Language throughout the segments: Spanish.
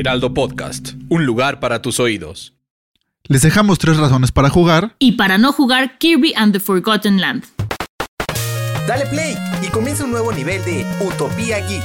Heraldo Podcast, un lugar para tus oídos. Les dejamos tres razones para jugar. Y para no jugar Kirby and the Forgotten Land. Dale play y comienza un nuevo nivel de Utopía Geek.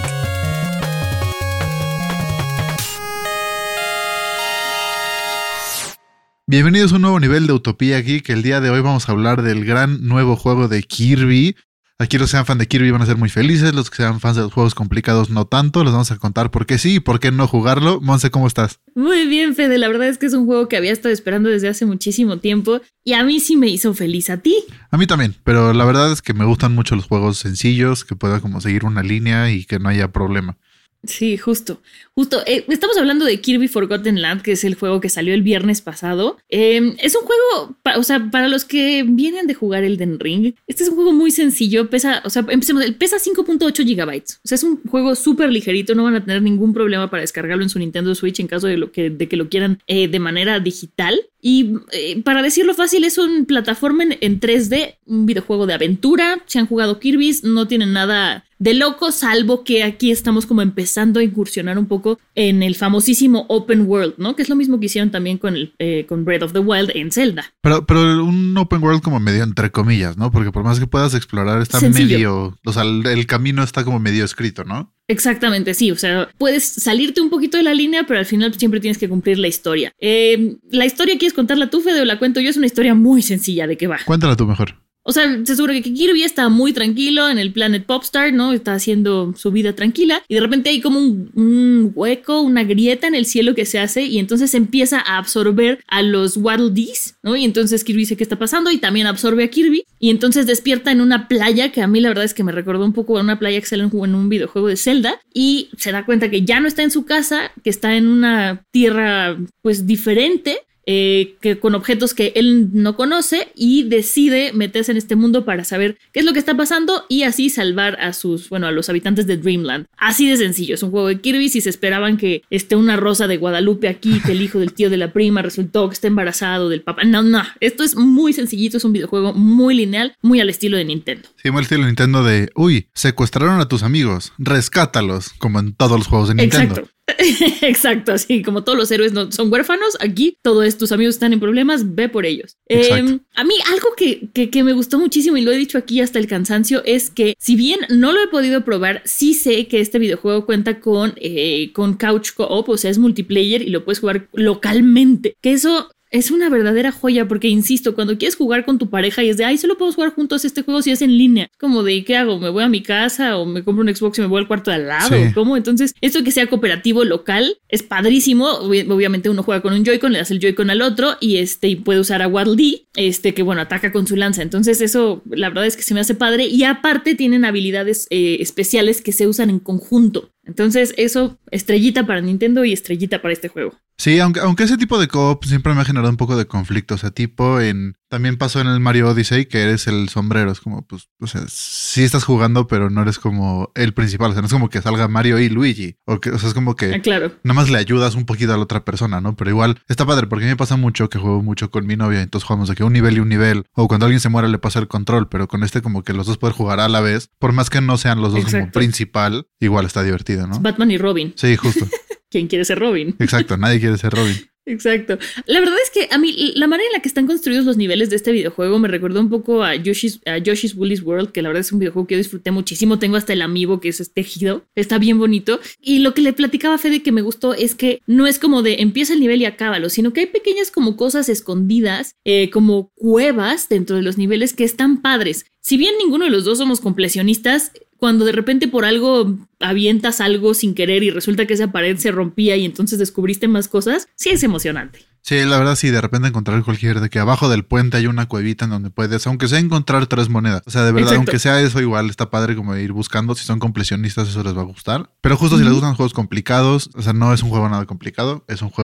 Bienvenidos a un nuevo nivel de Utopía Geek. El día de hoy vamos a hablar del gran nuevo juego de Kirby. Aquí los que sean fan de Kirby van a ser muy felices, los que sean fans de los juegos complicados no tanto. Les vamos a contar por qué sí y por qué no jugarlo. Monse, ¿cómo estás? Muy bien, Fede. La verdad es que es un juego que había estado esperando desde hace muchísimo tiempo y a mí sí me hizo feliz. ¿A ti? A mí también, pero la verdad es que me gustan mucho los juegos sencillos, que puedan como seguir una línea y que no haya problema. Sí, justo. Justo. Eh, estamos hablando de Kirby Forgotten Land, que es el juego que salió el viernes pasado. Eh, es un juego, o sea, para los que vienen de jugar Elden Ring, este es un juego muy sencillo. Pesa, o sea, empecemos, pesa 5.8 gigabytes. O sea, es un juego súper ligerito. No van a tener ningún problema para descargarlo en su Nintendo Switch en caso de, lo que, de que lo quieran eh, de manera digital. Y para decirlo fácil, es un plataforma en, en 3D, un videojuego de aventura. Si han jugado Kirby's, no tienen nada de loco, salvo que aquí estamos como empezando a incursionar un poco en el famosísimo Open World, ¿no? Que es lo mismo que hicieron también con, el, eh, con Breath of the Wild en Zelda. Pero, pero un Open World como medio entre comillas, ¿no? Porque por más que puedas explorar, está medio, o sea, el, el camino está como medio escrito, ¿no? Exactamente, sí. O sea, puedes salirte un poquito de la línea, pero al final siempre tienes que cumplir la historia. Eh, ¿La historia quieres contarla tú, Fede, o la cuento yo? Es una historia muy sencilla de qué va. Cuéntala tú mejor. O sea, se asegura que Kirby está muy tranquilo en el Planet Popstar, ¿no? Está haciendo su vida tranquila y de repente hay como un, hueco, una grieta en el cielo que se hace y entonces empieza a absorber a los Waddle Dees, ¿no? Y entonces Kirby dice qué está pasando y también absorbe a Kirby y entonces despierta en una playa que a mí la verdad es que me recordó un poco a una playa que sale en un videojuego de Zelda y se da cuenta que ya no está en su casa, que está en una tierra pues diferente eh, que con objetos que él no conoce y decide meterse en este mundo para saber qué es lo que está pasando y así salvar a sus, bueno, a los habitantes de Dreamland. Así de sencillo, es un juego de Kirby. Si se esperaban que esté una rosa de Guadalupe aquí, que el hijo del tío de la prima resultó que está embarazado del papá. No, no, esto es muy sencillito, es un videojuego muy lineal, muy al estilo de Nintendo. Sí, muy al estilo de Nintendo de, uy, secuestraron a tus amigos, rescátalos, como en todos los juegos de Nintendo. Exacto. Exacto, así como todos los héroes no, son huérfanos, aquí todos tus amigos están en problemas, ve por ellos. Eh, a mí algo que, que, me gustó muchísimo y lo he dicho aquí hasta el cansancio es que si bien no lo he podido probar, sí sé que este videojuego cuenta con, eh, con Couch Co-op, o sea, es multiplayer y lo puedes jugar localmente, que eso es una verdadera joya porque, insisto, cuando quieres jugar con tu pareja y es de, ay, solo podemos jugar juntos este juego si es en línea. Como de, ¿qué hago? ¿Me voy a mi casa o me compro un Xbox y me voy al cuarto de al lado? ¿Cómo? Entonces, esto que sea cooperativo local es padrísimo. Obviamente uno juega con un Joy-Con, le das el Joy-Con al otro y este y puede usar a Waddle Dee, este que, bueno, ataca con su lanza. Entonces, eso la verdad es que se me hace padre y aparte tienen habilidades eh, especiales que se usan en conjunto. Entonces, eso, estrellita para Nintendo y estrellita para este juego. Sí, aunque, aunque ese tipo de co siempre me ha generado un poco de conflicto. O sea, tipo en. También pasó en el Mario Odyssey que eres el sombrero. Es como, pues, o sea, sí estás jugando, pero no eres como el principal. O sea, no es como que salga Mario y Luigi. O, que, o sea, es como que. Ah, claro. Nada más le ayudas un poquito a la otra persona, ¿no? Pero igual está padre, porque a mí me pasa mucho que juego mucho con mi novia. Entonces jugamos de que un nivel y un nivel. O cuando alguien se muere le pasa el control. Pero con este, como que los dos pueden jugar a la vez. Por más que no sean los dos como principal, igual está divertido, ¿no? Batman y Robin. Sí, justo. ¿Quién quiere ser Robin? Exacto, nadie quiere ser Robin. Exacto. La verdad es que a mí la manera en la que están construidos los niveles de este videojuego me recordó un poco a Yoshi's, a Yoshi's World, que la verdad es un videojuego que yo disfruté muchísimo. Tengo hasta el amiibo que es tejido. Está bien bonito. Y lo que le platicaba a Fede que me gustó es que no es como de empieza el nivel y acábalo, sino que hay pequeñas como cosas escondidas, eh, como cuevas dentro de los niveles que están padres. Si bien ninguno de los dos somos completionistas, cuando de repente por algo avientas algo sin querer y resulta que esa pared se rompía y entonces descubriste más cosas, sí es emocionante. Sí, la verdad sí, de repente encontrar cualquier de que abajo del puente hay una cuevita en donde puedes, aunque sea encontrar tres monedas. O sea, de verdad, aunque sea eso igual, está padre como ir buscando. Si son completionistas, eso les va a gustar. Pero justo si les gustan juegos complicados, o sea, no es un juego nada complicado, es un juego.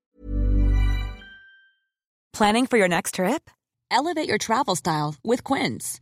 Planning for your next trip? Elevate your travel style with Quince.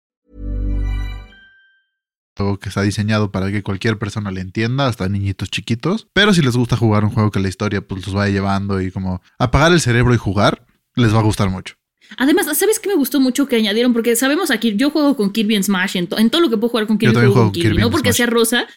Que está diseñado para que cualquier persona le entienda, hasta niñitos chiquitos. Pero si les gusta jugar un juego que la historia pues los vaya llevando y como apagar el cerebro y jugar, les va a gustar mucho. Además, ¿sabes qué me gustó mucho que añadieron? Porque sabemos aquí, yo juego con Kirby en Smash, en, todo lo que puedo jugar con Kirby, juego, con Kirby, no porque sea rosa,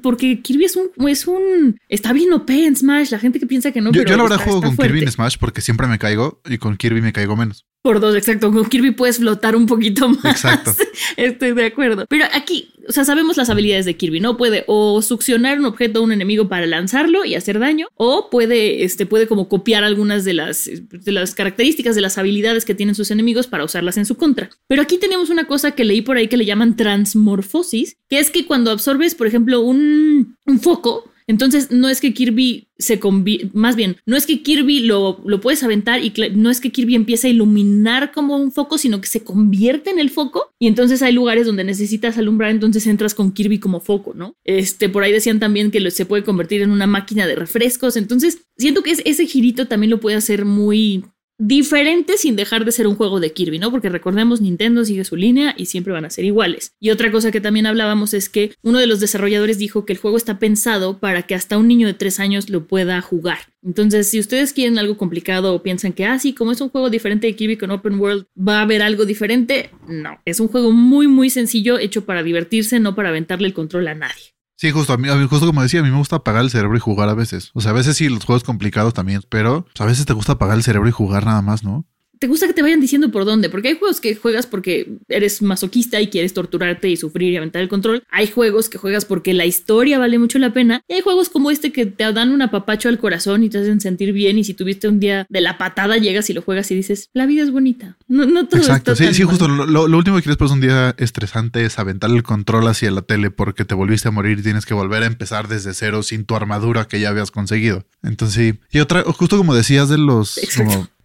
porque, Kirby es un, es un, está bien OP en Smash, la gente que piensa que no, yo, pero Yo la verdad juego con Kirby en Smash porque siempre me caigo y con Kirby me caigo menos. Por dos, exacto. Con Kirby puedes flotar un poquito más. Exacto. Estoy de acuerdo. Pero aquí, o sea, sabemos las habilidades de Kirby, ¿no? Puede o succionar un objeto a un enemigo para lanzarlo y hacer daño, o puede, este, puede como copiar algunas de las, de las características, de las habilidades que tienen sus enemigos para usarlas en su contra. Pero aquí tenemos una cosa que leí por ahí que le llaman transmorfosis, que es que cuando absorbes, por ejemplo, un, un foco, entonces, no es que Kirby se convierte, más bien, no es que Kirby lo, lo puedes aventar y no es que Kirby empiece a iluminar como un foco, sino que se convierte en el foco y entonces hay lugares donde necesitas alumbrar, entonces entras con Kirby como foco, ¿no? Este, por ahí decían también que se puede convertir en una máquina de refrescos, entonces siento que ese girito también lo puede hacer muy diferente sin dejar de ser un juego de Kirby, ¿no? Porque recordemos, Nintendo sigue su línea y siempre van a ser iguales. Y otra cosa que también hablábamos es que uno de los desarrolladores dijo que el juego está pensado para que hasta un niño de 3 años lo pueda jugar. Entonces, si ustedes quieren algo complicado o piensan que, ah, sí, como es un juego diferente de Kirby con Open World, va a haber algo diferente, no. Es un juego muy, muy sencillo, hecho para divertirse, no para aventarle el control a nadie. Sí, justo, a mí, justo como decía, a mí me gusta apagar el cerebro y jugar a veces. O sea, a veces sí, los juegos complicados también, pero pues, a veces te gusta apagar el cerebro y jugar nada más, ¿no? Te gusta que te vayan diciendo por dónde, porque hay juegos que juegas porque eres masoquista y quieres torturarte y sufrir y aventar el control. Hay juegos que juegas porque la historia vale mucho la pena. Y hay juegos como este que te dan un apapacho al corazón y te hacen sentir bien. Y si tuviste un día de la patada, llegas y lo juegas y dices, la vida es bonita. No, no todo Exacto, sí, sí, justo. Lo, último que quieres pasar un día estresante es aventar el control hacia la tele porque te volviste a morir y tienes que volver a empezar desde cero sin tu armadura que ya habías conseguido. Entonces, sí. Y otra, justo como decías de los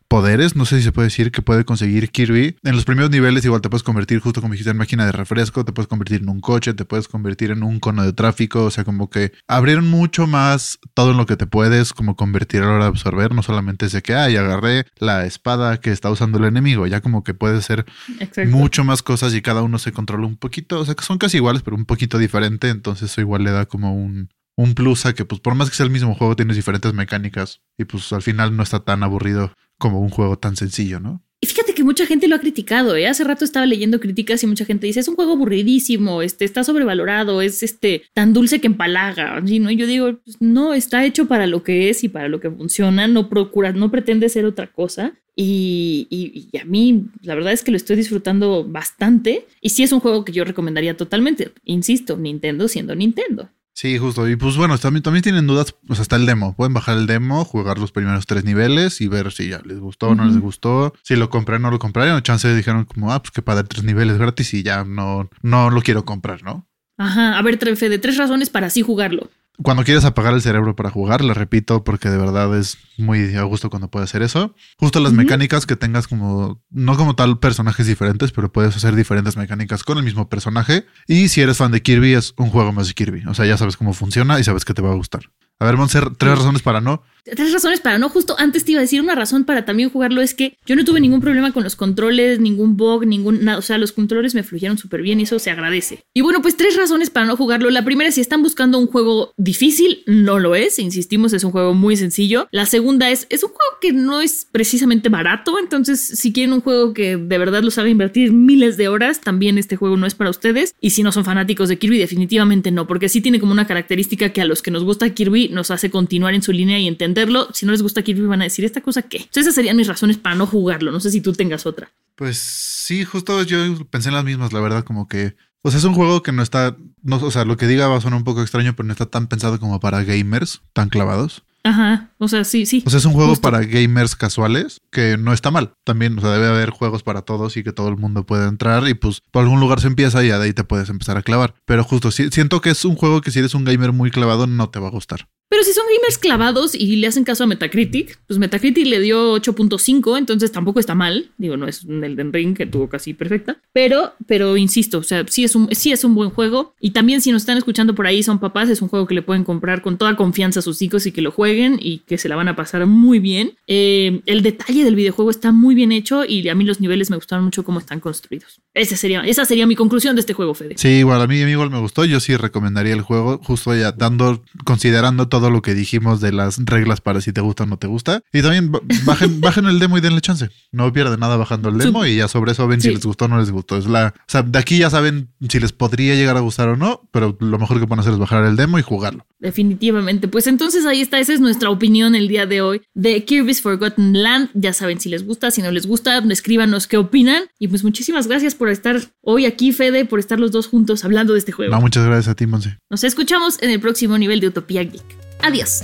poderes, no sé si se puede decir que puede conseguir Kirby. En los primeros niveles igual te puedes convertir, justo como dijiste, en máquina de refresco, te puedes convertir en un coche, te puedes convertir en un cono de tráfico, o sea, como que abrieron mucho más todo en lo que te puedes como convertir a la hora de absorber, no solamente ese que, ay, agarré la espada que está usando el enemigo, ya como que puede ser mucho más cosas y cada uno se controla un poquito, o sea, que son casi iguales, pero un poquito diferente, entonces eso igual le da como un, un plus a que pues por más que sea el mismo juego tienes diferentes mecánicas y pues al final no está tan aburrido como un juego tan sencillo, ¿no? Y fíjate que mucha gente lo ha criticado, ¿eh? Hace rato estaba leyendo críticas y mucha gente dice, es un juego aburridísimo, este, está sobrevalorado, es este, tan dulce que empalaga, ¿no? Y yo digo, pues, no, está hecho para lo que es y para lo que funciona, no procura, no pretende ser otra cosa. Y, a mí, la verdad es que lo estoy disfrutando bastante. Y sí es un juego que yo recomendaría totalmente. Insisto, Nintendo siendo Nintendo. Sí, justo. Y pues bueno, también, también tienen dudas, pues hasta el demo. Pueden bajar el demo, jugar los primeros tres niveles y ver si ya les gustó o no les gustó. Si lo compré o no lo compraron. Chance dijeron como, ah, pues que para tres niveles gratis y ya no, no lo quiero comprar, ¿no? Ajá. A ver, Trefe, de tres razones para así jugarlo. Cuando quieres apagar el cerebro para jugar, le repito, porque de verdad es muy a gusto cuando puedes hacer eso. Justo las mecánicas que tengas como, no como tal personajes diferentes, pero puedes hacer diferentes mecánicas con el mismo personaje. Y si eres fan de Kirby, es un juego más de Kirby. O sea, ya sabes cómo funciona y sabes que te va a gustar. A ver, Monser, tres razones para no. Tres razones para no. Justo antes te iba a decir una razón para también jugarlo es que yo no tuve ningún problema con los controles, ningún bug, ningún nada. O sea, los controles me fluyeron súper bien y eso se agradece. Y bueno, pues tres razones para no jugarlo. La primera, si están buscando un juego difícil, no lo es. Insistimos, es un juego muy sencillo. La segunda es, es un juego que no es precisamente barato. Entonces, si quieren un juego que de verdad los haga invertir miles de horas, también este juego no es para ustedes. Y si no son fanáticos de Kirby, definitivamente no, porque sí tiene como una característica que a los que nos gusta Kirby nos hace continuar en su línea y entenderlo. Si no les gusta Kirby, van a decir, ¿esta cosa qué? Entonces, esas serían mis razones para no jugarlo. No sé si tú tengas otra. Pues sí, justo yo pensé en las mismas, la verdad, como que. O sea, es un juego que no está. No, o sea, lo que diga va a sonar un poco extraño, pero no está tan pensado como para gamers tan clavados. Ajá, o sea, sí, sí. O sea, es un juego para gamers casuales que no está mal. También, o sea, debe haber juegos para todos y que todo el mundo puede entrar y pues por algún lugar se empieza y de ahí te puedes empezar a clavar. Pero justo, siento que es un juego que si eres un gamer muy clavado no te va a gustar. Pero si son gamers clavados y le hacen caso a Metacritic, pues Metacritic le dio 8.5, entonces tampoco está mal. Digo, no es un Elden Ring que tuvo casi perfecta. Pero, pero insisto, o sea, sí es, un, sí es un buen juego. Y también si nos están escuchando por ahí, son papás, es un juego que le pueden comprar con toda confianza a sus hijos y que lo jueguen y que se la van a pasar muy bien. Eh, el detalle del videojuego está muy bien hecho y a mí los niveles me gustaron mucho cómo están construidos. Ese sería, esa sería mi conclusión de este juego, Fede. Sí, igual a mí, igual me gustó. Yo sí recomendaría el juego, justo ya dando, considerando todo lo que dijimos de las reglas para si te gusta o no te gusta. Y también bajen, bajen el demo y denle chance. No pierde nada bajando el demo y ya sobre eso ven si les gustó o no les gustó. Es la, o sea, de aquí ya saben si les podría llegar a gustar o no, pero lo mejor que pueden hacer es bajar el demo y jugarlo. Definitivamente. Pues entonces ahí está, esa es nuestra opinión el día de hoy de Kirby's Forgotten Land. Ya saben si les gusta, si no les gusta, escríbanos qué opinan. Y pues muchísimas gracias por estar hoy aquí, Fede, por estar los dos juntos hablando de este juego. No, muchas gracias a ti, Monse. Nos escuchamos en el próximo nivel de Utopía Geek. Adiós.